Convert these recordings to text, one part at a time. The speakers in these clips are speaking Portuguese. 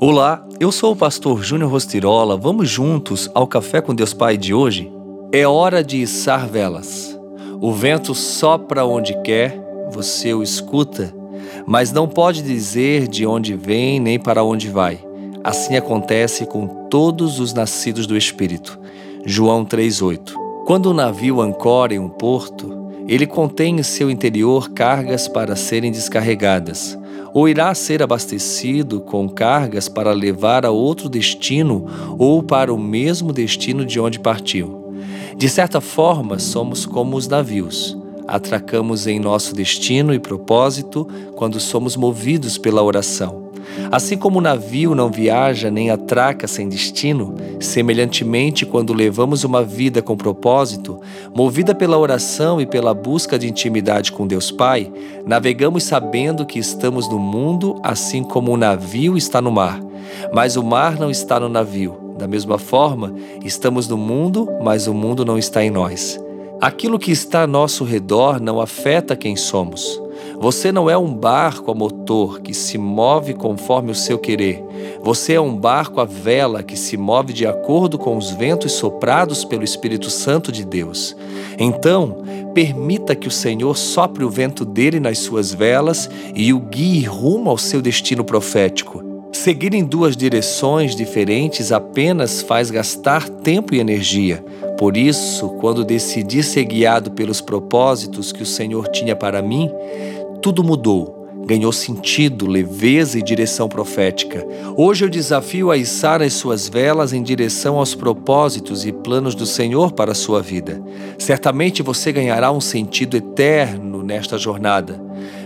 Olá, eu sou o pastor Júnior Rostirola. Vamos juntos ao Café com Deus Pai de hoje? É hora de içar velas. O vento sopra onde quer, você o escuta, mas não pode dizer de onde vem nem para onde vai. Assim acontece com todos os nascidos do Espírito. João 3:8. Quando o navio ancora em um porto, ele contém em seu interior cargas para serem descarregadas ou irá ser abastecido com cargas para levar a outro destino ou para o mesmo destino de onde partiu. De certa forma, somos como os navios. Atracamos em nosso destino e propósito quando somos movidos pela oração. Assim como o navio não viaja nem atraca sem destino, semelhantemente, quando levamos uma vida com propósito, movida pela oração e pela busca de intimidade com Deus Pai, navegamos sabendo que estamos no mundo assim como o navio está no mar. Mas o mar não está no navio. Da mesma forma, estamos no mundo, mas o mundo não está em nós. Aquilo que está a nosso redor não afeta quem somos. Você não é um barco a motor que se move conforme o seu querer. Você é um barco a vela que se move de acordo com os ventos soprados pelo Espírito Santo de Deus. Então, permita que o Senhor sopre o vento dele nas suas velas e o guie rumo ao seu destino profético. Seguir em duas direções diferentes apenas faz gastar tempo e energia. Por isso, quando decidi ser guiado pelos propósitos que o Senhor tinha para mim, tudo mudou. Ganhou sentido, leveza e direção profética. Hoje eu desafio a içar as suas velas em direção aos propósitos e planos do Senhor para a sua vida. Certamente você ganhará um sentido eterno nesta jornada.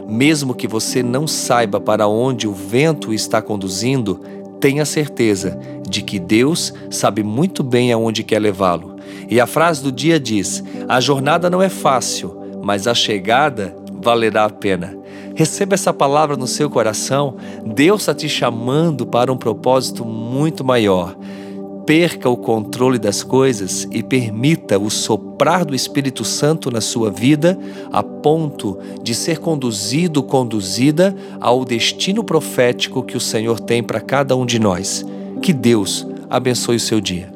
Mesmo que você não saiba para onde o vento está conduzindo, tenha certeza de que Deus sabe muito bem aonde quer levá-lo. E a frase do dia diz: A jornada não é fácil, mas a chegada valerá a pena. Receba essa palavra no seu coração. Deus está te chamando para um propósito muito maior. Perca o controle das coisas e permita o soprar do Espírito Santo na sua vida, a ponto de ser conduzido, conduzida ao destino profético que o Senhor tem para cada um de nós. Que Deus abençoe o seu dia.